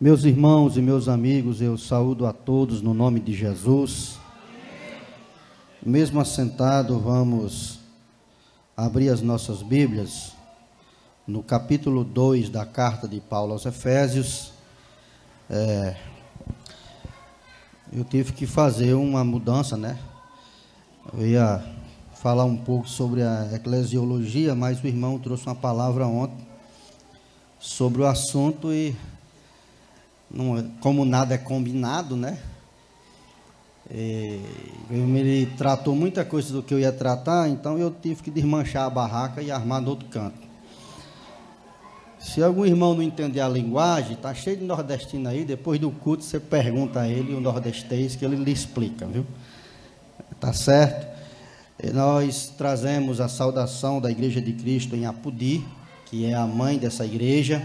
Meus irmãos e meus amigos, eu saúdo a todos no nome de Jesus. Mesmo assentado, vamos abrir as nossas Bíblias no capítulo 2 da carta de Paulo aos Efésios. É, eu tive que fazer uma mudança, né? Eu ia falar um pouco sobre a eclesiologia, mas o irmão trouxe uma palavra ontem sobre o assunto e não, é, como nada é combinado, né? E, ele tratou muita coisa do que eu ia tratar, então eu tive que desmanchar a barraca e armar no outro canto. Se algum irmão não entender a linguagem, tá cheio de nordestino aí, depois do culto você pergunta a ele, o nordestês, que ele lhe explica, viu? Tá certo? E nós trazemos a saudação da Igreja de Cristo em Apudi, que é a mãe dessa igreja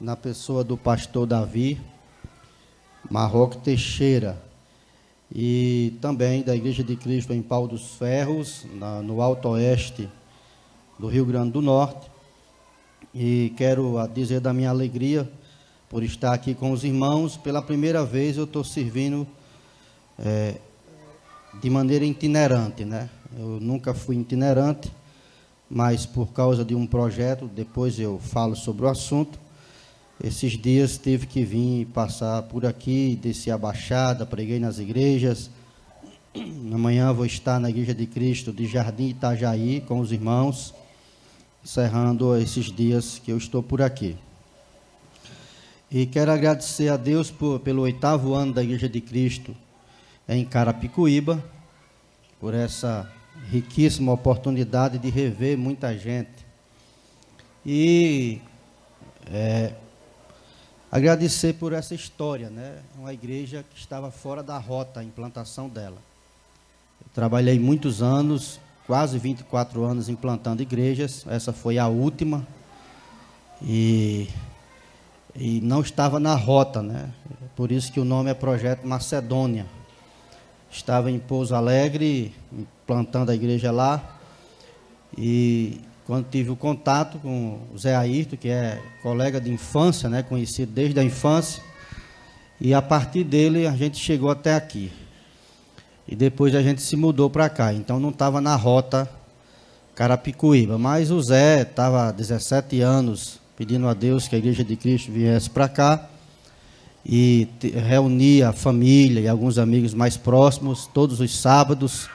na pessoa do pastor Davi Marroque Teixeira e também da Igreja de Cristo em Pau dos Ferros, na, no Alto Oeste do Rio Grande do Norte. E quero dizer da minha alegria por estar aqui com os irmãos. Pela primeira vez eu estou servindo é, de maneira itinerante, né? Eu nunca fui itinerante, mas por causa de um projeto, depois eu falo sobre o assunto esses dias tive que vir passar por aqui, descer a Baixada, preguei nas igrejas. Amanhã vou estar na Igreja de Cristo de Jardim Itajaí com os irmãos, encerrando esses dias que eu estou por aqui. E quero agradecer a Deus por, pelo oitavo ano da Igreja de Cristo em Carapicuíba, por essa riquíssima oportunidade de rever muita gente. E é, Agradecer por essa história, né? Uma igreja que estava fora da rota, a implantação dela. Eu trabalhei muitos anos, quase 24 anos implantando igrejas. Essa foi a última. E, e não estava na rota, né? Por isso que o nome é Projeto Macedônia. Estava em Pouso Alegre, implantando a igreja lá. E quando tive o contato com o Zé Ayrton, que é colega de infância, né, conhecido desde a infância, e a partir dele a gente chegou até aqui. E depois a gente se mudou para cá, então não estava na rota Carapicuíba, mas o Zé estava há 17 anos pedindo a Deus que a Igreja de Cristo viesse para cá e reunia a família e alguns amigos mais próximos todos os sábados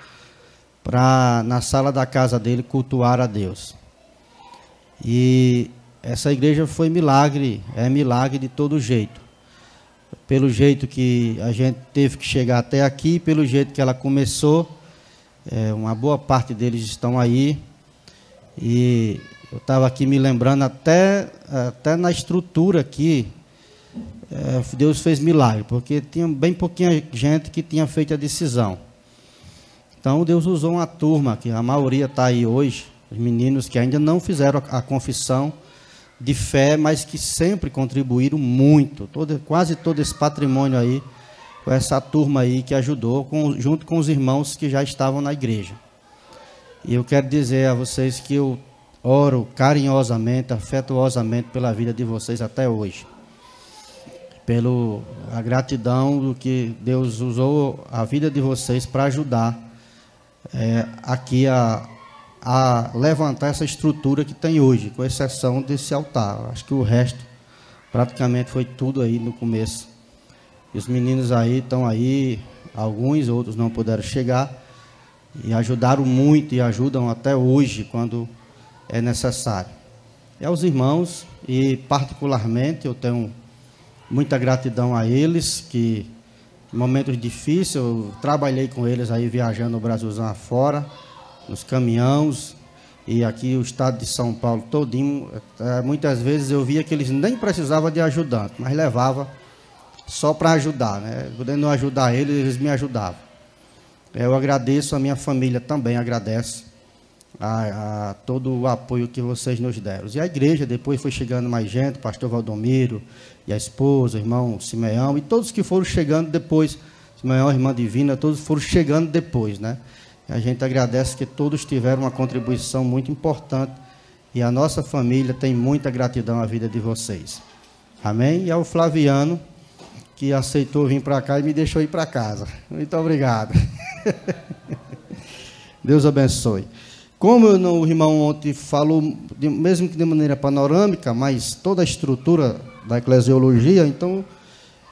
para na sala da casa dele cultuar a Deus. E essa igreja foi milagre, é milagre de todo jeito. Pelo jeito que a gente teve que chegar até aqui, pelo jeito que ela começou, é, uma boa parte deles estão aí. E eu estava aqui me lembrando até, até na estrutura aqui, é, Deus fez milagre, porque tinha bem pouquinha gente que tinha feito a decisão. Então Deus usou uma turma, que a maioria está aí hoje, os meninos que ainda não fizeram a, confissão de fé, mas que sempre contribuíram muito, todo, quase todo esse patrimônio aí, com essa turma aí que ajudou, com, junto com os irmãos que já estavam na igreja. E eu quero dizer a vocês que eu oro carinhosamente, afetuosamente pela vida de vocês até hoje. Pelo a gratidão do que Deus usou a vida de vocês para ajudar é, aqui a, a levantar essa estrutura que tem hoje, com exceção desse altar. Acho que o resto praticamente foi tudo aí no começo. E os meninos aí estão aí, alguns, outros não puderam chegar e ajudaram muito e ajudam até hoje quando é necessário. E aos irmãos e particularmente eu tenho muita gratidão a eles que em momentos difíceis eu trabalhei com eles aí viajando o Brasilzão afora nos caminhões e aqui o estado de São Paulo todinho, é, muitas vezes eu via que eles nem precisavam de ajudante, mas levava só para ajudar, né? Podendo ajudar eles, eles me ajudavam. Eu agradeço, a minha família também agradece a, a, todo o apoio que vocês nos deram. E a igreja, depois foi chegando mais gente, pastor Valdomiro e a esposa, o irmão Simeão, e todos que foram chegando depois, Simeão, irmã Divina, todos foram chegando depois, né? A gente agradece que todos tiveram uma contribuição muito importante e a nossa família tem muita gratidão à vida de vocês. Amém? E ao Flaviano, que aceitou vir para cá e me deixou ir para casa. Muito obrigado. Deus abençoe. Como o irmão ontem falou, mesmo que de maneira panorâmica, mas toda a estrutura da eclesiologia, então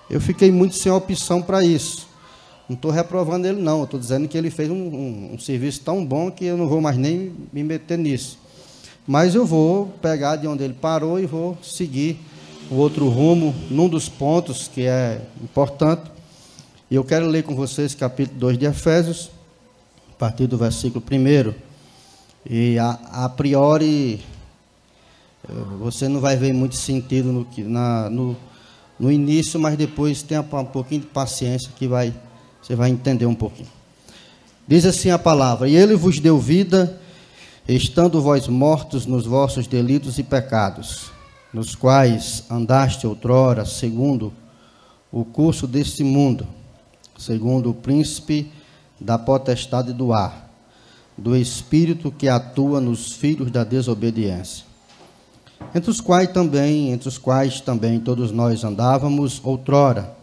eu fiquei muito sem opção para isso. Não estou reprovando ele, não. Estou dizendo que ele fez um, um, um, serviço tão bom que eu não vou mais nem me meter nisso. Mas eu vou pegar de onde ele parou e vou seguir o outro rumo num dos pontos que é importante. E eu quero ler com vocês capítulo 2 de Efésios, a partir do versículo 1. E a, a priori, eh, você não vai ver muito sentido no, na, no, no início, mas depois tenha um pouquinho de paciência que vai, você vai entender um pouquinho. Diz assim a palavra: E ele vos deu vida, estando vós mortos nos vossos delitos e pecados, nos quais andaste outrora, segundo o curso deste mundo, segundo o príncipe da potestade do ar do Espírito que atua nos filhos da desobediência, entre os quais também, entre os quais também todos nós andávamos outrora,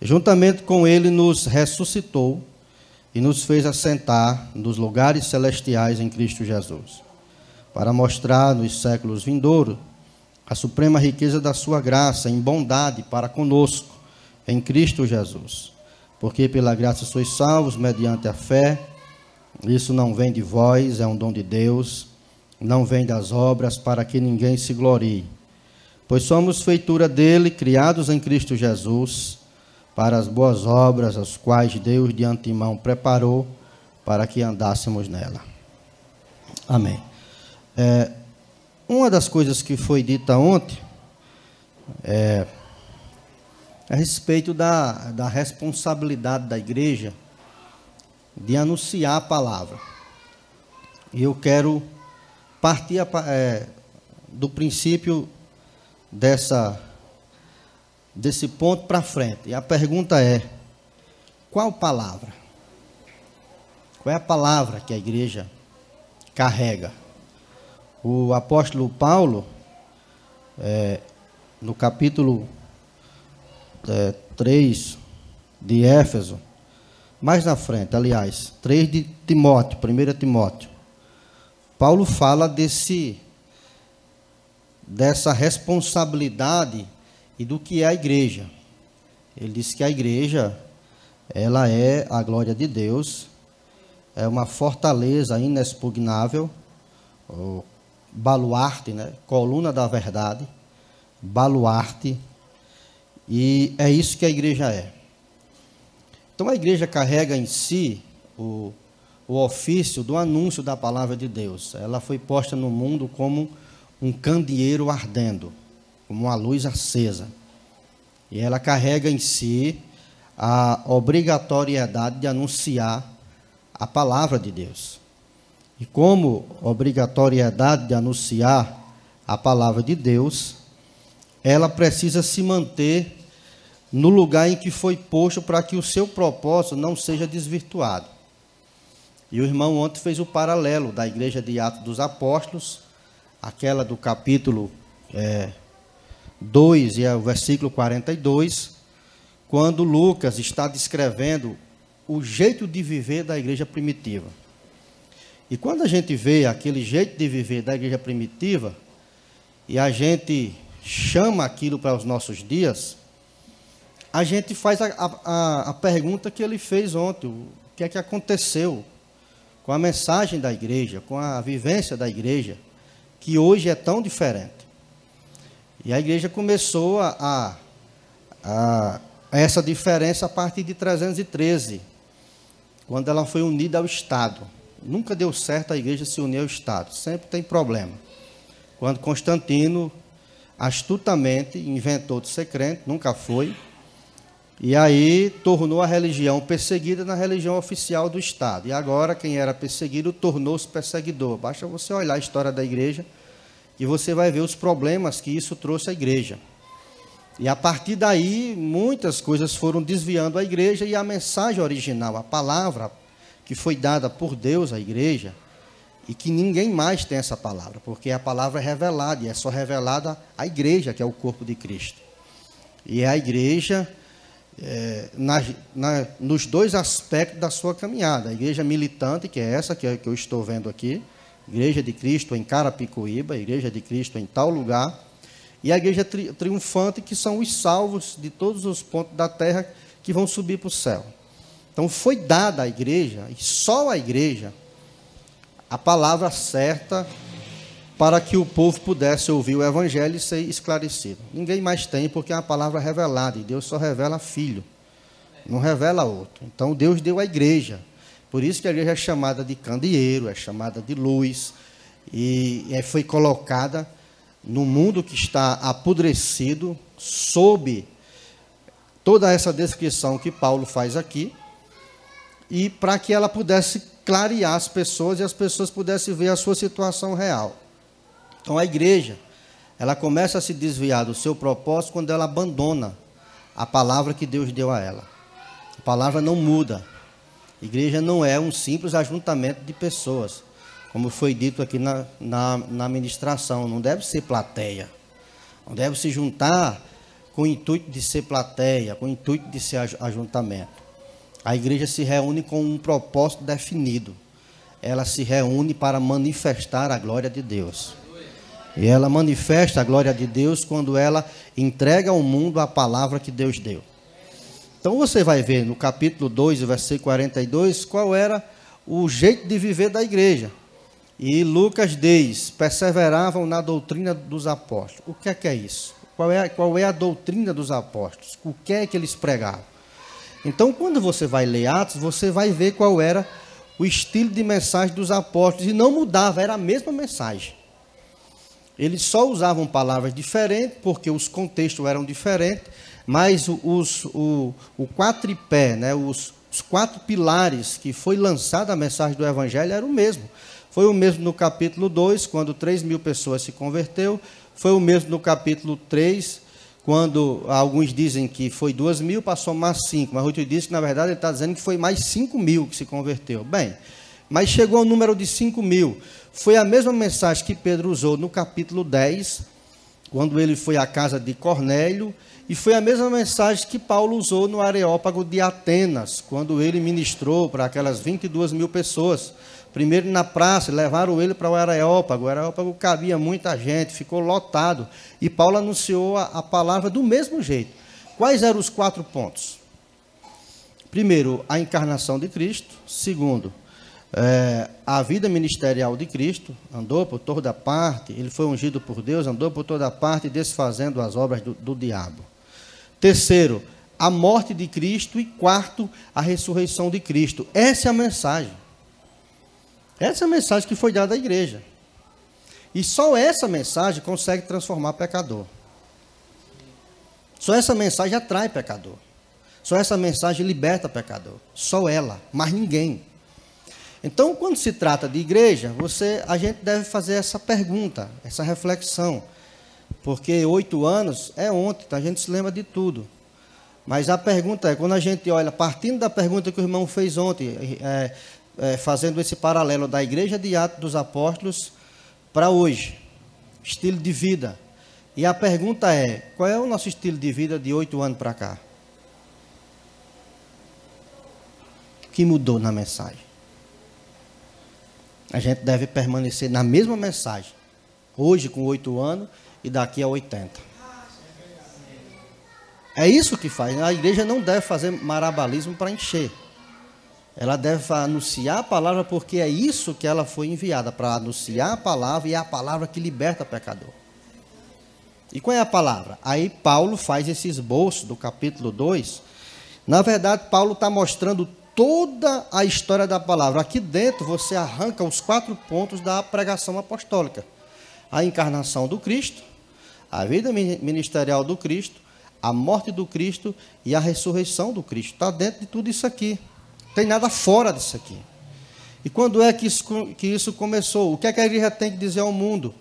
Juntamente com Ele nos ressuscitou e nos fez assentar nos lugares celestiais em Cristo Jesus, para mostrar nos séculos vindouros a suprema riqueza da Sua graça em bondade para conosco, em Cristo Jesus. Porque pela graça sois salvos mediante a fé isso não vem de vós, é um dom de Deus, não vem das obras para que ninguém se glorie. Pois somos feitura dele, criados em Cristo Jesus, para as boas obras, as quais Deus de antemão preparou para que andássemos nela. Amém. É, uma das coisas que foi dita ontem é a respeito da, da responsabilidade da igreja de anunciar a palavra. E eu quero partir é, do princípio dessa desse ponto para frente. E a pergunta é: qual palavra? Qual é a palavra que a igreja carrega? O apóstolo Paulo, é, no capítulo é, 3 de Éfeso, mais na frente, aliás, 3 de Timóteo, 1 Timóteo. Paulo fala desse dessa responsabilidade e do que é a igreja. Ele diz que a igreja ela é a glória de Deus, é uma fortaleza inexpugnável, baluarte, né? coluna da verdade, baluarte, e é isso que a igreja é. Então a igreja carrega em si o, o ofício do anúncio da palavra de Deus. Ela foi posta no mundo como um candeeiro ardendo, como uma luz acesa. E ela carrega em si a obrigatoriedade de anunciar a palavra de Deus. E como obrigatoriedade de anunciar a palavra de Deus, ela precisa se manter no lugar em que foi posto para que o seu propósito não seja desvirtuado. E o irmão ontem fez o paralelo da igreja de Atos dos Apóstolos, aquela do capítulo é, 2 e é o versículo 42, quando Lucas está descrevendo o jeito de viver da igreja primitiva. E quando a gente vê aquele jeito de viver da igreja primitiva, e a gente chama aquilo para os nossos dias, a gente faz a, a, a pergunta que ele fez ontem: o que é que aconteceu com a mensagem da igreja, com a vivência da igreja, que hoje é tão diferente? E a igreja começou a, a, a essa diferença a partir de 313, quando ela foi unida ao Estado. Nunca deu certo a igreja se unir ao Estado, sempre tem problema. Quando Constantino astutamente inventou de ser crente, nunca foi, E aí tornou a religião perseguida na religião oficial do Estado. E agora quem era perseguido tornou-se perseguidor. Basta você olhar a história da igreja e você vai ver os problemas que isso trouxe à igreja. E a partir daí, muitas coisas foram desviando a igreja e a mensagem original, a palavra que foi dada por Deus à igreja, e que ninguém mais tem essa palavra, porque a palavra é revelada e é só revelada à igreja, que é o corpo de Cristo. E é a igreja é, na, na, nos dois aspectos da sua caminhada. A igreja militante, que é essa que, que eu estou vendo aqui, Igreja de Cristo em Carapicuíba, Igreja de Cristo em tal lugar, e a igreja tri, triunfante, que são os salvos de todos os pontos da terra que vão subir para o céu. Então foi dada à igreja, e só à igreja, a palavra certa para que o povo pudesse ouvir o evangelho e ser esclarecido. Ninguém mais tem, porque é uma palavra revelada, e Deus só revela filho, não revela outro. Então Deus deu à igreja. Por isso que a igreja é chamada de candeeiro, é chamada de luz, e foi colocada no mundo que está apodrecido, sob toda essa descrição que Paulo faz aqui, e para que ela pudesse clarear as pessoas e as pessoas pudessem ver a sua situação real. Então a igreja, ela começa a se desviar do seu propósito quando ela abandona a palavra que Deus deu a ela. A palavra não muda. Igreja não é um simples ajuntamento de pessoas, como foi dito aqui na, na, na ministração. Não deve ser plateia. Não deve se juntar com o intuito de ser plateia, com o intuito de ser ajuntamento. A igreja se reúne com um propósito definido. Ela se reúne para manifestar a glória de Deus. E ela manifesta a glória de Deus quando ela entrega ao mundo a palavra que Deus deu. Então você vai ver no capítulo 2, versículo 42, qual era o jeito de viver da igreja. E Lucas diz: perseveravam na doutrina dos apóstolos. O que é que é isso? Qual é, qual é a doutrina dos apóstolos? O que é que eles pregavam? Então, quando você vai ler Atos, você vai ver qual era o estilo de mensagem dos apóstolos. E não mudava, era a mesma mensagem. Eles só usavam palavras diferentes, porque os contextos eram diferentes, mas os, o, o quatripé, né, os, os quatro pilares que foi lançada a mensagem do Evangelho era o mesmo. Foi o mesmo no capítulo 2, quando 3 mil pessoas se converteu. Foi o mesmo no capítulo 3, quando alguns dizem que foi 2 mil, passou mais 5. Mas outros dizem que, na verdade, ele está dizendo que foi mais 5 mil que se converteu. Bem, mas chegou ao número de 5 mil. Foi a mesma mensagem que Pedro usou no capítulo 10, quando ele foi à casa de Cornélio, e foi a mesma mensagem que Paulo usou no Areópago de Atenas, quando ele ministrou para aquelas 22 mil pessoas. Primeiro na praça, levaram ele para o Areópago. O Areópago cabia muita gente, ficou lotado. E Paulo anunciou a, a palavra do mesmo jeito. Quais eram os quatro pontos? Primeiro, a encarnação de Cristo. Segundo, é, a vida ministerial de Cristo, andou por toda parte, ele foi ungido por Deus, andou por toda parte, desfazendo as obras do, do diabo. Terceiro, a morte de Cristo. E quarto, a ressurreição de Cristo. Essa é a mensagem. Essa é a mensagem que foi dada à igreja. E só essa mensagem consegue transformar pecador. Só essa mensagem atrai pecador. Só essa mensagem liberta pecador. Só ela, mas ninguém. Então, quando se trata de igreja, você, a gente deve fazer essa pergunta, essa reflexão. Porque oito anos é ontem, então a gente se lembra de tudo. Mas a pergunta é, quando a gente olha, partindo da pergunta que o irmão fez ontem, é, é, fazendo esse paralelo da igreja de Atos dos Apóstolos para hoje, estilo de vida. E a pergunta é, qual é o nosso estilo de vida de oito anos para cá? O que mudou na mensagem? a gente deve permanecer na mesma mensagem. Hoje com oito anos e daqui a 80. É isso que faz. A igreja não deve fazer marabalismo para encher. Ela deve anunciar a palavra porque é isso que ela foi enviada para anunciar a palavra e é a palavra que liberta o pecador. E qual é a palavra? Aí Paulo faz esse esboço do capítulo 2. Na verdade, Paulo está mostrando toda a história da palavra. Aqui dentro você arranca os quatro pontos da pregação apostólica: a encarnação do Cristo, a vida ministerial do Cristo, a morte do Cristo e a ressurreição do Cristo. Está dentro de tudo isso aqui. Não tem nada fora disso aqui. E quando é que isso, que isso começou? O que, é que a igreja tem que dizer ao mundo?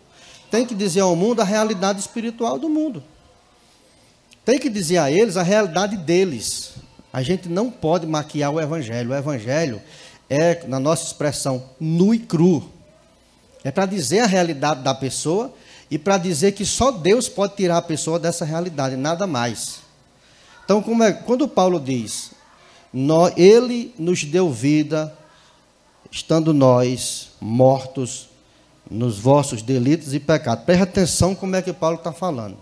Tem que dizer ao mundo a realidade espiritual do mundo. Tem que dizer a eles a realidade deles. A gente não pode maquiar o evangelho. O evangelho é, na nossa expressão, nu e cru. É para dizer a realidade da pessoa e para dizer que só Deus pode tirar a pessoa dessa realidade, nada mais. Então, é, quando Paulo diz, ele nos deu vida, estando nós mortos nos vossos delitos e pecados. Preste atenção como é que Paulo está falando.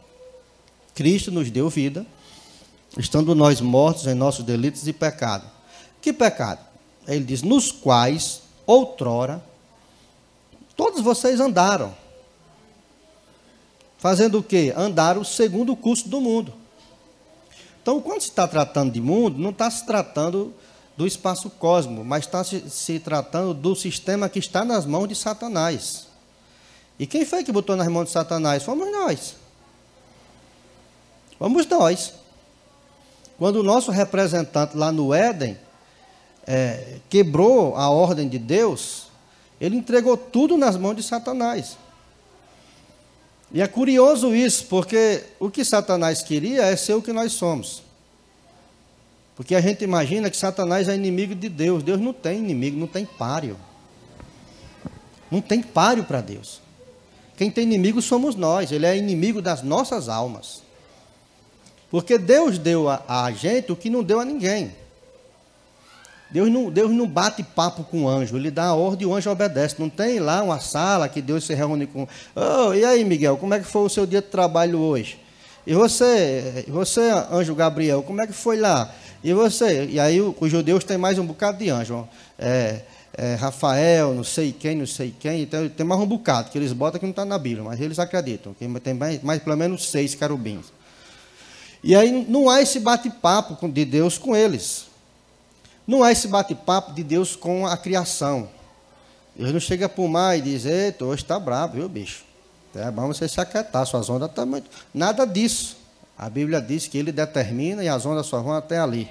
Cristo nos deu vida, estando nós mortos em nossos delitos e pecados. Que pecado? Ele diz, nos quais, outrora, todos vocês andaram. Fazendo o quê? Segundo o curso do mundo. Então, quando se está tratando de mundo, não está se tratando do espaço cósmico, mas está se, se, tratando do sistema que está nas mãos de Satanás. E quem foi que botou nas mãos de Satanás? Fomos nós. Fomos nós. Quando o nosso representante lá no Éden é, quebrou a ordem de Deus, ele entregou tudo nas mãos de Satanás. E é curioso isso, porque o que Satanás queria é ser o que nós somos. Porque a gente imagina que Satanás é inimigo de Deus. Deus não tem inimigo, não tem páreo. Não tem páreo para Deus. Quem tem inimigo somos nós, ele é inimigo das nossas almas. Porque Deus deu a, a gente o que não deu a ninguém. Deus não, Deus não bate papo com o anjo, ele dá a ordem e o anjo obedece. Não tem lá uma sala que Deus se reúne com. Oh, e aí, Miguel, como é que foi o seu dia de trabalho hoje? E você, você, anjo Gabriel, como é que foi lá? E você? E aí os judeus têm mais um bocado de anjo. É, é, Rafael, não sei quem, não sei quem. Então, tem mais um bocado que eles botam que não está na Bíblia, mas eles acreditam. Que tem mais, mais pelo menos seis querubins. E aí não há esse bate-papo de Deus com eles. Não há esse bate-papo de Deus com a criação. Deus não chega para o mar e diz, eita, hoje está bravo, viu, bicho? É bom você se aquietar, suas ondas estão muito. Nada disso. A Bíblia diz que ele determina e as ondas só vão até ali.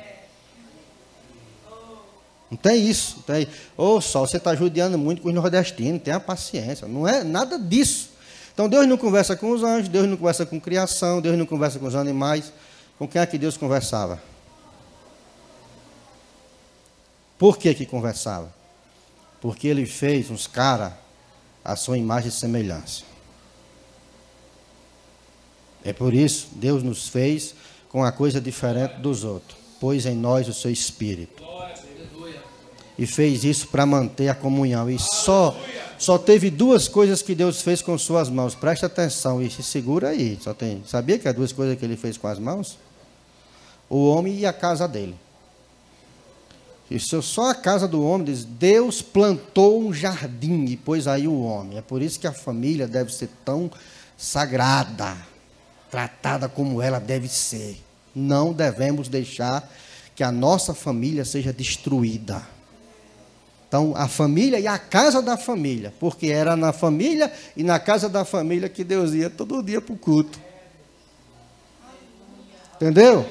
Não tem isso. Tem. Ô, oh, só você está judiando muito com os nordestinos, tenha paciência. Não é nada disso. Então Deus não conversa com os anjos, Deus não conversa com criação, Deus não conversa com os animais. Com quem é que Deus conversava? Por que que conversava? Porque ele fez uns caras à sua imagem e semelhança. É por isso Deus nos fez com a coisa diferente dos outros. Pôs em nós o seu espírito. E fez isso para manter a comunhão. E só só teve duas coisas que Deus fez com suas mãos. Preste atenção e se segura aí. Só tem. Sabia que as duas coisas que ele fez com as mãos? O homem e a casa dele. Isso é só a casa do homem diz: Deus plantou um jardim e pôs aí o homem. É por isso que a família deve ser tão sagrada, tratada como ela deve ser. Não devemos deixar que a nossa família seja destruída. Então, a família e a casa da família, porque era na família e na casa da família que Deus ia todo dia para o culto. Entendeu?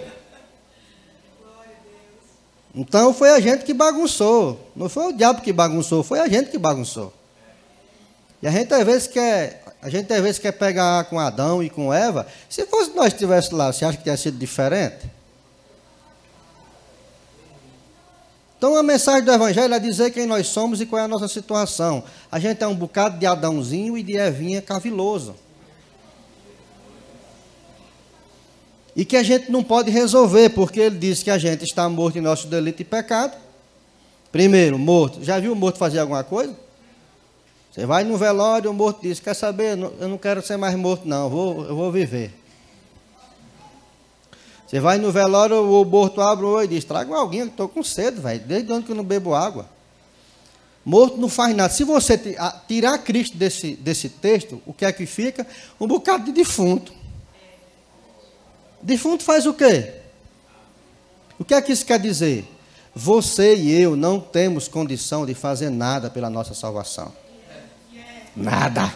Então foi a gente que bagunçou. Não foi o diabo que bagunçou, foi a gente que bagunçou. E a gente às vezes quer, a gente às vezes quer pegar com Adão e com Eva. Se fosse nós estivéssemos lá, você acha que teria sido diferente? Então a mensagem do Evangelho é dizer quem nós somos e qual é a nossa situação. A gente é um bocado de Adãozinho e de Evinha caviloso. E que a gente não pode resolver, porque ele diz que a gente está morto em nosso delito e pecado. Primeiro, morto. Já viu o morto fazer alguma coisa? Você vai no velório, o morto diz: Quer saber? Eu não quero ser mais morto, não, eu vou, eu vou viver. Você vai no velório, o morto abre o olho e diz: Traga alguém, estou com sede, velho. Desde onde que eu não bebo água? Morto não faz nada. Se você tirar Cristo desse, desse texto, o que é que fica? Um bocado de defunto. Defunto faz o quê? O que é que isso quer dizer? Você e eu não temos condição de fazer nada pela nossa salvação. Nada.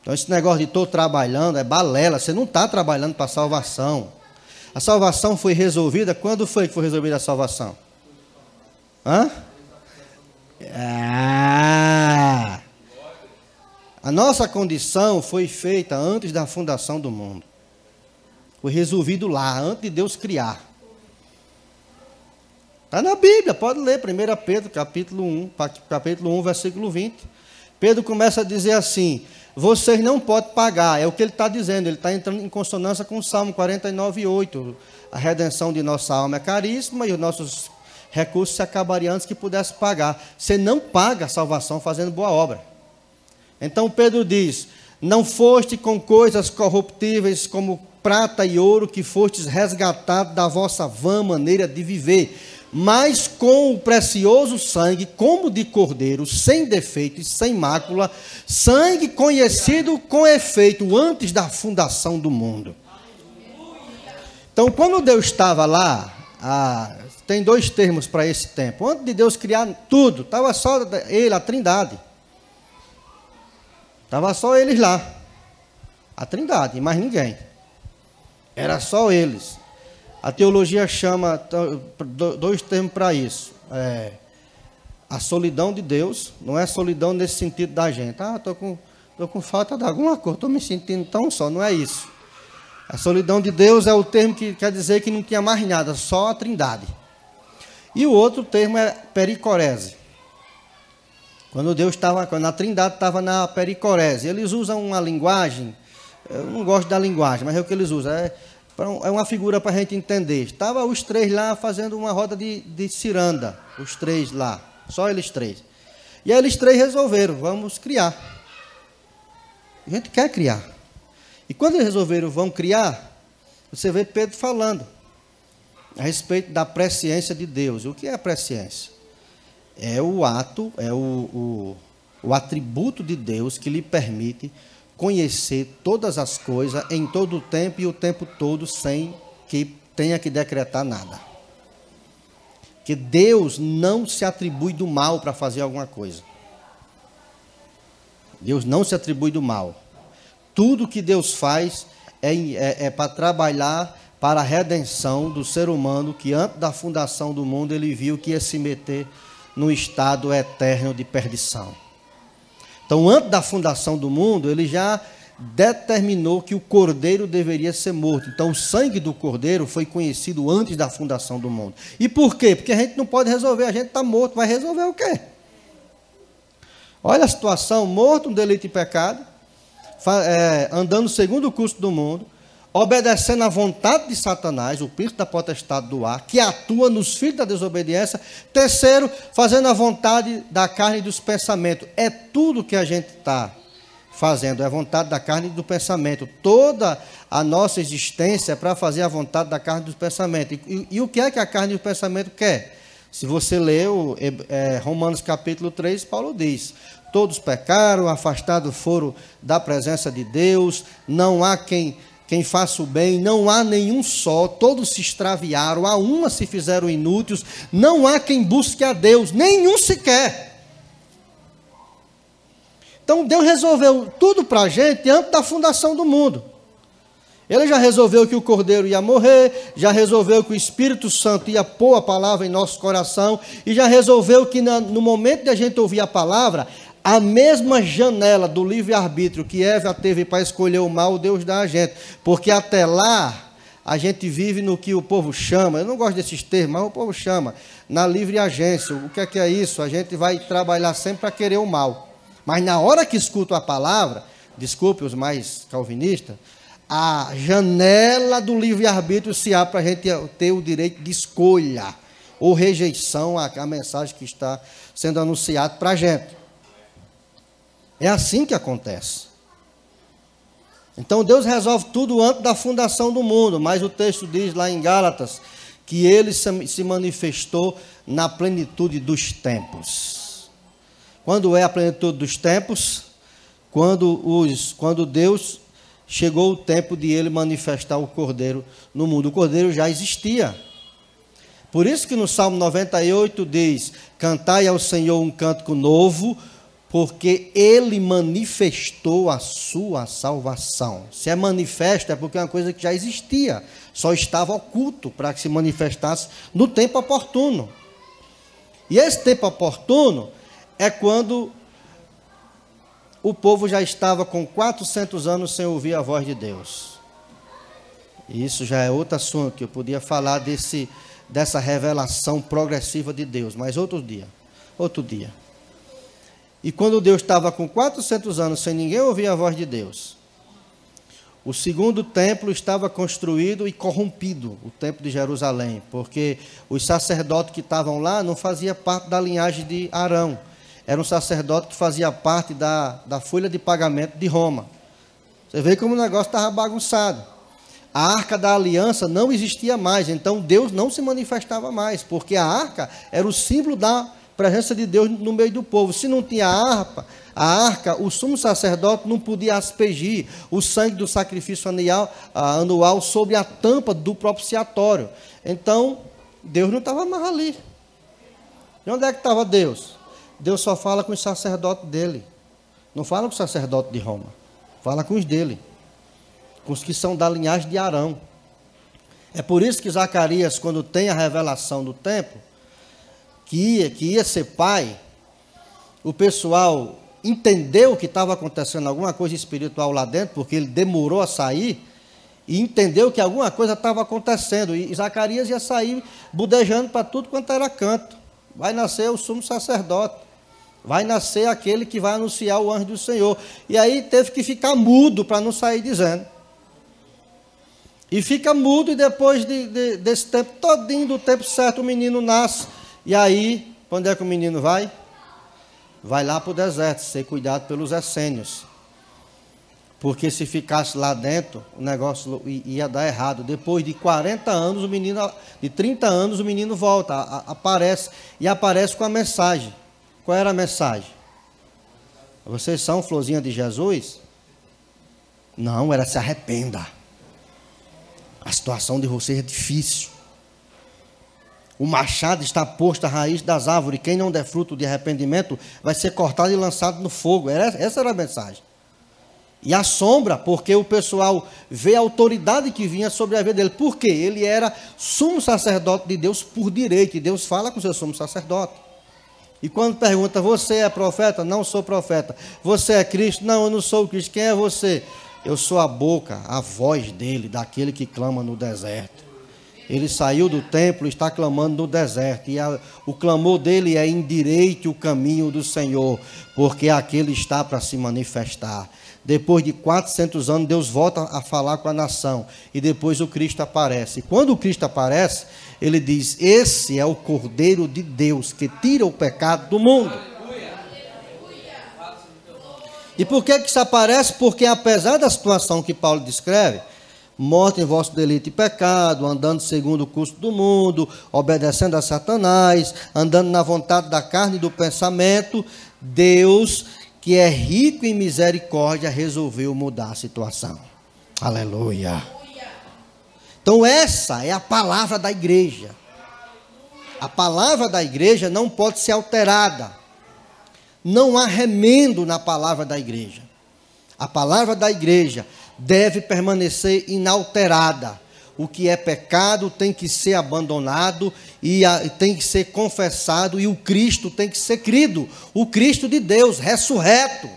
Então, esse negócio de estou trabalhando é balela. Você não está trabalhando para a salvação. A salvação foi resolvida. Quando foi que foi resolvida a salvação? Hã? Ah! A nossa condição foi feita antes da fundação do mundo. Foi resolvido lá, antes de Deus criar. Está na Bíblia, pode ler, 1 Pedro, capítulo 1, capítulo 1, versículo 20. Pedro começa a dizer assim: vocês não podem pagar, é o que ele está dizendo, ele está entrando em consonância com o Salmo 49, 8. A redenção de nossa alma é caríssima e os nossos recursos se acabariam antes que pudesse pagar. Você não paga a salvação fazendo boa obra. Então Pedro diz: Não foste com coisas corruptíveis como prata e ouro que fostes resgatados da vossa vã maneira de viver, mas com o precioso sangue, como de cordeiro, sem defeito e sem mácula, sangue conhecido com efeito antes da fundação do mundo. Então, quando Deus estava lá, ah, tem dois termos para esse tempo. Antes de Deus criar tudo, estava só ele, a Trindade. Estava só eles lá. A Trindade, mais ninguém. Era só eles. A teologia chama dois termos para isso. É, a solidão de Deus, não é solidão nesse sentido da gente. Ah, estou com, tô com falta de alguma coisa, estou me sentindo tão só. Não é isso. A solidão de Deus é o termo que quer dizer que não tinha mais nada, só a trindade. E o outro termo é pericorese. Quando Deus estava, quando a trindade estava na pericorese, eles usam uma linguagem eu não gosto da linguagem, mas é o que eles usam. É, é uma figura para a gente entender. Estava os três lá fazendo uma roda de, de ciranda. Os três lá. Só eles três. E aí eles três resolveram, vamos criar. A gente quer criar. E quando eles resolveram, vão criar, você vê Pedro falando a respeito da presciência de Deus. O que é a presciência? É o ato, é o, o, o atributo de Deus que lhe permite conhecer todas as coisas em todo o tempo e o tempo todo sem que tenha que decretar nada. Que Deus não se atribui do mal para fazer alguma coisa. Deus não se atribui do mal. Tudo que Deus faz é, é, é para trabalhar para a redenção do ser humano que antes da fundação do mundo ele viu que ia se meter no estado eterno de perdição. Então, antes da fundação do mundo, ele já determinou que o cordeiro deveria ser morto. Então, o sangue do cordeiro foi conhecido antes da fundação do mundo. E por quê? Porque a gente não pode resolver, a gente está morto, vai resolver o quê? Olha a situação: morto, um delito e pecado, é, andando segundo o curso do mundo, obedecendo à vontade de Satanás, o príncipe da potestade do ar, que atua nos filhos da desobediência. Terceiro, fazendo a vontade da carne e dos pensamentos. É tudo que a gente está fazendo, é a vontade da carne e do pensamento. Toda a nossa existência é para fazer a vontade da carne e do pensamento. E, e, e, o que é que a carne e o pensamento quer? Se você leu é, Romanos capítulo 3, Paulo diz: Todos pecaram, afastados foram da presença de Deus, não há quem quem faça o bem, não há nenhum só, todos se extraviaram, a uma se fizeram inúteis, não há quem busque a Deus, nenhum sequer. Então Deus resolveu tudo para a gente antes da fundação do mundo. Ele já resolveu que o cordeiro ia morrer, já resolveu que o Espírito Santo ia pôr a palavra em nosso coração, e já resolveu que no momento de a gente ouvir a palavra, a mesma janela do livre-arbítrio que Eva teve para escolher o mal, Deus dá a gente. Porque até lá, a gente vive no que o povo chama, eu não gosto desses termos, mas o povo chama, na livre agência. O que é que é isso? A gente vai trabalhar sempre para querer o mal. Mas na hora que escuto a palavra, desculpe os mais calvinistas, a janela do livre-arbítrio se abre para a gente ter o direito de escolha ou rejeição à, mensagem que está sendo anunciada para a gente. É assim que acontece. Então Deus resolve tudo antes da fundação do mundo, mas o texto diz lá em Gálatas que ele se manifestou na plenitude dos tempos. Quando é a plenitude dos tempos? Quando, os, quando Deus chegou o tempo de ele manifestar o cordeiro no mundo. O cordeiro já existia. Por isso que no Salmo 98 diz: Cantai ao Senhor um cântico novo, porque ele manifestou a sua salvação. Se é manifesto, é porque é uma coisa que já existia, só estava oculto para que se manifestasse no tempo oportuno. E esse tempo oportuno é quando o povo já estava com 400 anos sem ouvir a voz de Deus. E isso já é outro assunto, que eu podia falar desse, dessa revelação progressiva de Deus, mas outro dia. Outro dia. E quando Deus estava com 400 anos sem ninguém ouvir a voz de Deus, o segundo templo estava construído e corrompido, o templo de Jerusalém, porque os sacerdotes que estavam lá não faziam parte da linhagem de Arão. Era um sacerdote que fazia parte da, da folha de pagamento de Roma. Você vê como o negócio estava bagunçado. A arca da aliança não existia mais, então Deus não se manifestava mais, porque a arca era o símbolo da presença de Deus no meio do povo. Se não tinha harpa, a arca, o sumo sacerdote não podia aspergir o sangue do sacrifício anual, anual sobre a tampa do propiciatório. Então, Deus não estava mais ali. E onde é que estava Deus? Deus só fala com os sacerdotes dele. Não fala com o sacerdote de Roma. Fala com os dele. Com os que são da linhagem de Arão. É por isso que Zacarias, quando tem a revelação do templo, que ia, que ia ser pai, o pessoal entendeu que estava acontecendo alguma coisa espiritual lá dentro, porque ele demorou a sair, e entendeu que alguma coisa estava acontecendo. E Zacarias ia sair budejando para tudo quanto era canto. Vai nascer o sumo sacerdote. Vai nascer aquele que vai anunciar o anjo do Senhor. E aí teve que ficar mudo para não sair dizendo. E fica mudo, e depois de, de, desse tempo todinho, do tempo certo, o menino nasce. E aí, onde é que o menino vai? Vai lá para o deserto, ser cuidado pelos essênios. Porque se ficasse lá dentro, o negócio ia dar errado. Depois de 40 anos, o menino, de 30 anos, o menino volta, aparece e aparece com a mensagem. Qual era a mensagem? Vocês são florzinha de Jesus? Não, era se arrependa. A situação de vocês é difícil. O machado está posto à raiz das árvores. Quem não der fruto de arrependimento vai ser cortado e lançado no fogo. Essa era a mensagem. E a sombra, porque o pessoal vê a autoridade que vinha sobre a vida dele. Por quê? Ele era sumo sacerdote de Deus por direito. E Deus fala com o seu sumo sacerdote. E quando pergunta, você é profeta? Não sou profeta. Você é Cristo? Não, eu não sou Cristo. Quem é você? Eu sou a boca, a voz dele, daquele que clama no deserto. Ele saiu do templo e está clamando no deserto. E a, o clamor dele é endireite o caminho do Senhor, porque aquele está para se manifestar. Depois de 400 anos, Deus volta a falar com a nação. E depois o Cristo aparece. E quando o Cristo aparece, ele diz: Esse é o Cordeiro de Deus que tira o pecado do mundo. E por que, que isso aparece? Porque apesar da situação que Paulo descreve, morte em vosso delito e pecado, andando segundo o curso do mundo, obedecendo a Satanás, andando na vontade da carne e do pensamento, Deus, que é rico em misericórdia, resolveu mudar a situação. Aleluia. Então, essa é a palavra da igreja. A palavra da igreja não pode ser alterada. Não há remendo na palavra da igreja. A palavra da igreja deve permanecer inalterada. O que é pecado tem que ser abandonado e tem que ser confessado, e o Cristo tem que ser crido. O Cristo de Deus, ressurreto,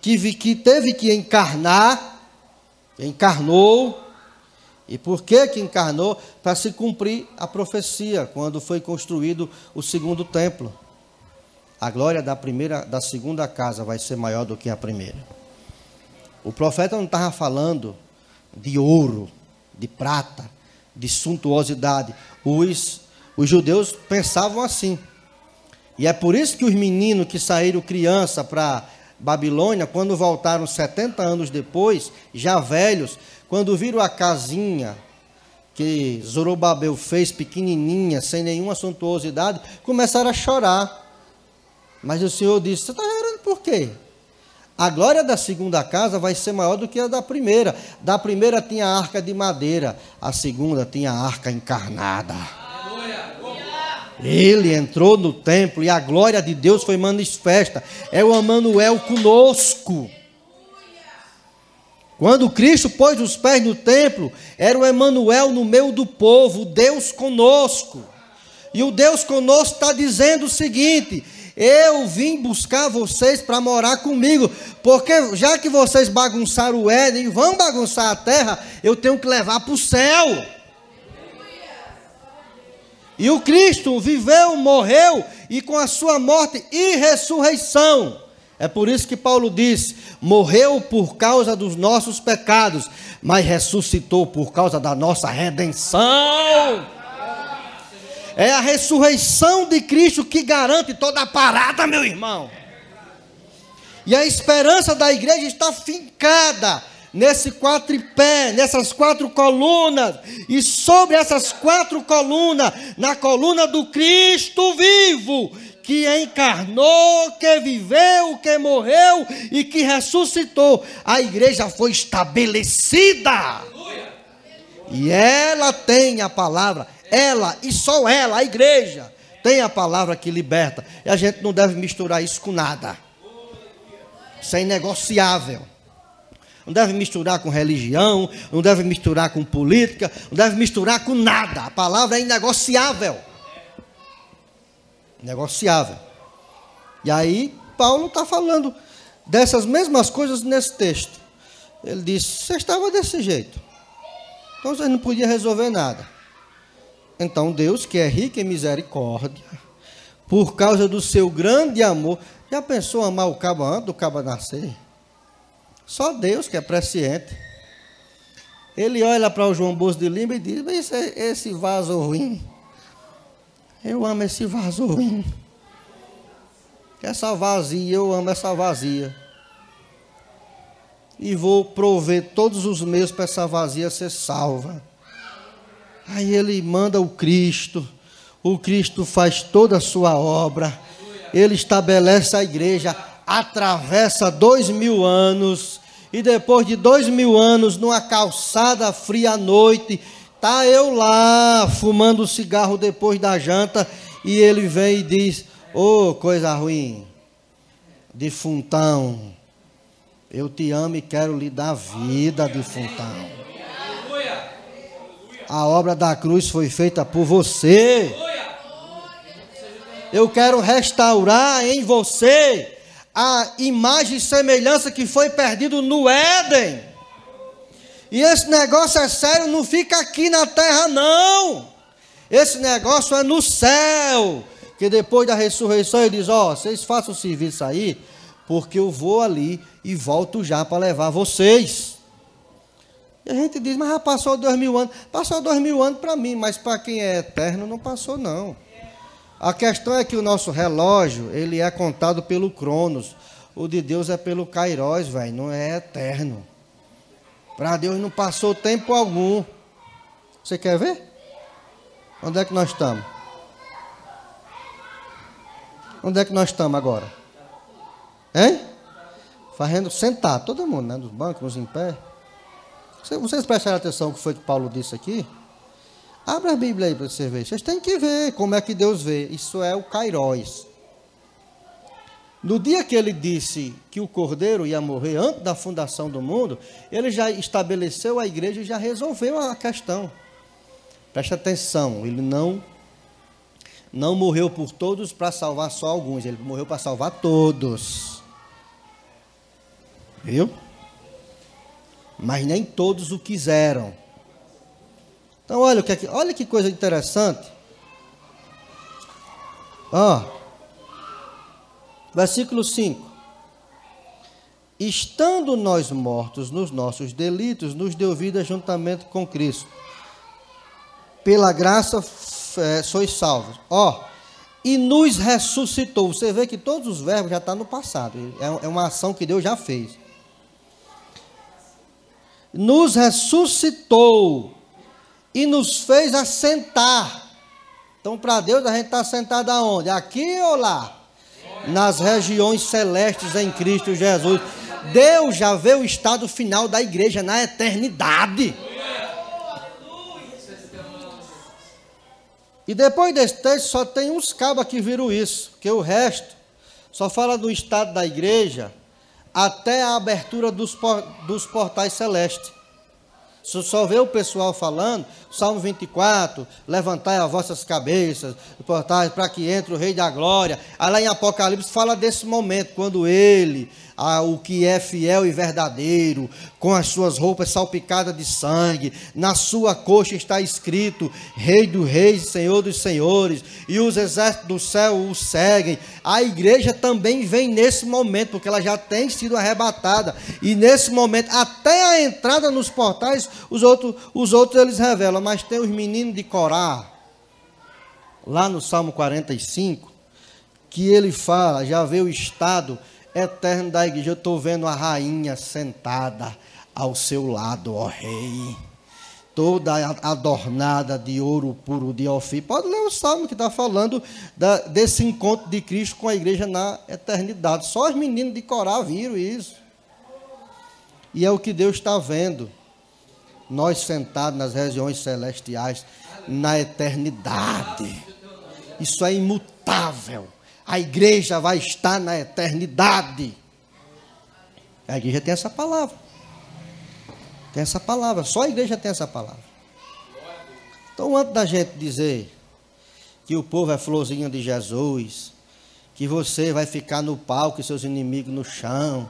que, teve que encarnar, encarnou. E por que, que encarnou? Para se cumprir a profecia, quando foi construído o segundo templo. A glória da primeira, da segunda casa vai ser maior do que a primeira. O profeta não estava falando de ouro, de prata, de suntuosidade. Os, os judeus pensavam assim. E é por isso que os meninos que saíram criança para Babilônia, quando voltaram 70 anos depois, já velhos, quando viram a casinha que Zorobabel fez pequenininha, sem nenhuma suntuosidade, começaram a chorar. Mas o Senhor disse: Você está chorando por quê? A glória da segunda casa vai ser maior do que a da primeira. Da primeira tinha a arca de madeira, a segunda tinha a arca encarnada. Ele entrou no templo e a glória de Deus foi manifesta. É o Emanuel conosco. Quando Cristo pôs os pés no templo, era o Emanuel no meio do povo, Deus conosco. E o Deus conosco está dizendo o seguinte: eu vim buscar vocês para morar comigo, porque já que vocês bagunçaram o Éden vão bagunçar a terra, eu tenho que levar para o céu. E o Cristo viveu, morreu e com a sua morte e ressurreição. É por isso que Paulo diz: morreu por causa dos nossos pecados, mas ressuscitou por causa da nossa redenção. É a ressurreição de Cristo que garante toda a parada, meu irmão. E a esperança da igreja está fincada nesse quadripé, nessas quatro colunas, e sobre essas quatro colunas, na coluna do Cristo vivo, que encarnou, que viveu, que morreu e que ressuscitou, a igreja foi estabelecida. E ela tem a palavra, ela e só ela, a igreja, tem a palavra que liberta. E a gente não deve misturar isso com nada. Isso é inegociável não deve misturar com religião, não deve misturar com política, não deve misturar com nada. A palavra é inegociável. Negociável. E aí, Paulo está falando dessas mesmas coisas nesse texto. Ele diz: Você estava desse jeito. Então você não podia resolver nada. Então Deus, que é rico em misericórdia, por causa do seu grande amor, já pensou amar o cabo antes do cabo nascer? Só Deus que é presciente. Ele olha para o João Bolso de Lima e diz: esse, esse vaso ruim. Eu amo esse vaso ruim. Essa vazia, eu amo essa vazia. E vou prover todos os meus para essa vazia ser salva. Aí ele manda o Cristo. O Cristo faz toda a sua obra. Ele estabelece a igreja atravessa dois mil anos, e depois de dois mil anos, numa calçada fria à noite, tá eu lá fumando cigarro depois da janta, e ele vem e diz: Ô oh, coisa ruim, defuntão, eu te amo e quero lhe dar vida, defuntão. A obra da cruz foi feita por você. Eu quero restaurar em você a imagem e semelhança que foi perdido no Éden. E esse negócio é sério, não fica aqui na terra, não. Esse negócio é no céu. Que depois da ressurreição ele diz: Ó, oh, vocês façam o serviço aí, porque eu vou ali e volto já para levar vocês. E a gente diz: Mas já passou dois mil anos. Passou dois mil anos para mim, mas para quem é eterno não passou, não. A questão é que o nosso relógio, ele é contado pelo Cronos. O de Deus é pelo Kairos, velho, não é eterno. Para Deus não passou tempo algum. Você quer ver? Onde é que nós estamos? Onde é que nós estamos agora? Hein? Fazendo sentar, todo mundo, né? Nos bancos, em pé. Vocês prestaram atenção no que foi que Paulo disse aqui? Abra a Bíblia aí para você ver. Vocês têm que ver como é que Deus vê. Isso é o Kairos. No dia que ele disse que o cordeiro ia morrer antes da fundação do mundo, ele já estabeleceu a igreja e já resolveu a questão. Preste atenção, ele não não morreu por todos para salvar só alguns, ele morreu para salvar todos. Viu? Mas nem todos o quiseram. Então, olha, que, é olha que coisa interessante. Ó, versículo 5. Estando nós mortos nos nossos delitos, nos deu vida juntamente com Cristo. Pela graça é, sois salvos. Ó, e nos ressuscitou. Você vê que todos os verbos já estão tá no passado. É, é uma ação que Deus já fez. Nos ressuscitou e nos fez assentar. Então, para Deus, a gente está sentado aonde? Aqui ou lá? Nas regiões celestes em Cristo Jesus. Deus já vê o estado final da igreja na eternidade. E depois desse texto só tem uns cabos que viram isso, porque o resto só fala do estado da igreja até a abertura dos, dos portais celestes. Se só vê o pessoal falando, Salmo 24, levantai as vossas cabeças, portais para que entre o Rei da Glória. Aí lá em Apocalipse fala desse momento, quando ele o que é fiel e verdadeiro, com as suas roupas salpicadas de sangue, na sua coxa está escrito: Rei dos Reis, Senhor dos Senhores, e os exércitos do céu o seguem. A igreja também vem nesse momento, porque ela já tem sido arrebatada, e nesse momento, até a entrada nos portais, os outros, os outros eles revelam, mas tem os meninos de Corá, lá no Salmo 45, que ele fala, já vê o estado eterno da igreja. Eu estou vendo a rainha sentada ao seu lado, ó rei. Toda adornada de ouro puro de Ofir. Pode ler o salmo que está falando da, desse encontro de Cristo com a igreja na eternidade. Só os meninos de Corá viram isso. E é o que Deus está vendo. Nós sentados nas regiões celestiais, na eternidade. Isso é imutável a igreja vai estar na eternidade. A igreja tem essa palavra. Tem essa palavra, só a igreja tem essa palavra. Então, antes da gente dizer que o povo é florzinha de Jesus, que você vai ficar no palco e seus inimigos no chão,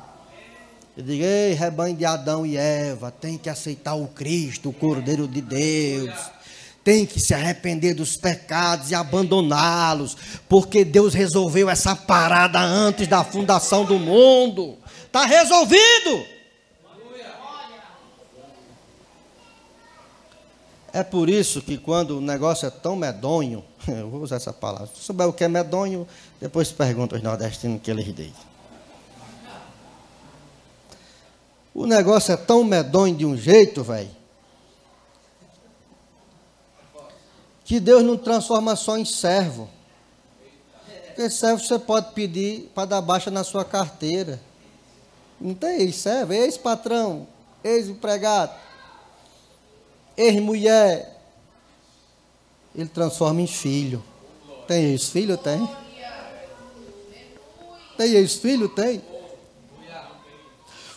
eu digo, ei, rebanho de Adão e Eva, tem que aceitar o Cristo, o Cordeiro de Deus tem que se arrepender dos pecados e abandoná-los, porque Deus resolveu essa parada antes da fundação do mundo. Está resolvido. É por isso que quando o negócio é tão medonho, eu vou usar essa palavra, se souber o que é medonho, depois pergunta aos nordestinos que eles dizem. O negócio é tão medonho de um jeito, velho, que Deus não transforma só em servo. Porque servo você pode pedir para dar baixa na sua carteira. Não tem ex-servo, ex-patrão, ex-empregado, ex-mulher. Ele transforma em filho. Tem ex-filho? Tem. Tem ex-filho? Tem.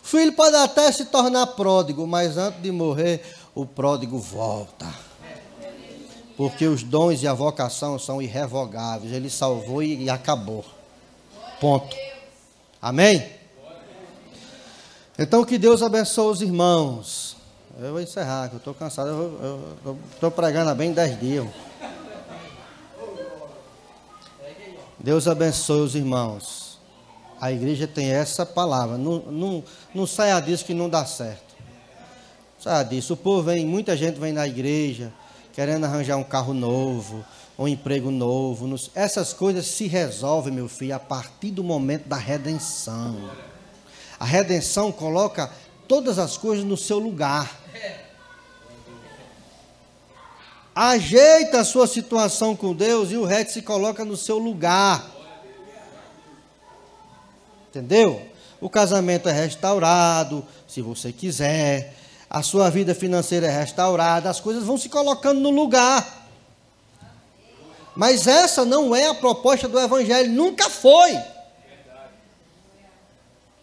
Filho pode até se tornar pródigo, mas antes de morrer, o pródigo volta porque os dons e a vocação são irrevogáveis. Ele salvou e acabou. Ponto. Amém? Então que Deus abençoe os irmãos. Eu vou encerrar, que eu estou cansado. Eu estou pregando há bem dez dias. Deus abençoe os irmãos. A igreja tem essa palavra. Não, não, não saia disso que não dá certo. Saia disso. O povo vem, muita gente vem na igreja querendo arranjar um carro novo, um emprego novo. Essas coisas se resolvem, meu filho, a partir do momento da redenção. A redenção coloca todas as coisas no seu lugar. Ajeita a sua situação com Deus e o resto se coloca no seu lugar. Entendeu? O casamento é restaurado, se você quiser a sua vida financeira é restaurada, as coisas vão se colocando no lugar. Mas essa não é a proposta do Evangelho, nunca foi.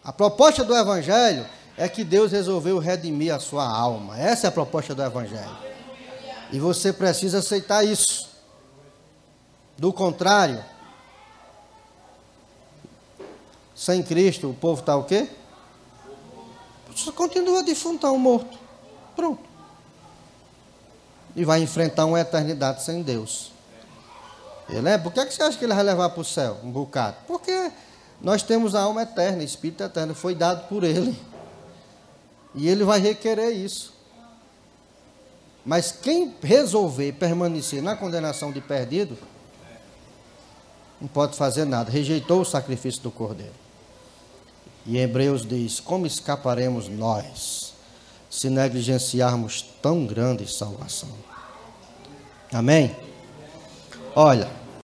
A proposta do Evangelho é que Deus resolveu redimir a sua alma. Essa é a proposta do Evangelho. E você precisa aceitar isso. Do contrário, sem Cristo, o povo está o quê? Você continua defunto, tá um morto. Pronto. E vai enfrentar uma eternidade sem Deus. Ele é, por que, é que você acha que ele vai levar para o céu um bocado? Porque nós temos a alma eterna, espírito eterno, foi dado por ele. E ele vai requerer isso. Mas quem resolver permanecer na condenação de perdido, não pode fazer nada. Rejeitou o sacrifício do cordeiro. E Hebreus diz: Como escaparemos nós? se negligenciarmos tão grande salvação. Amém? Olha,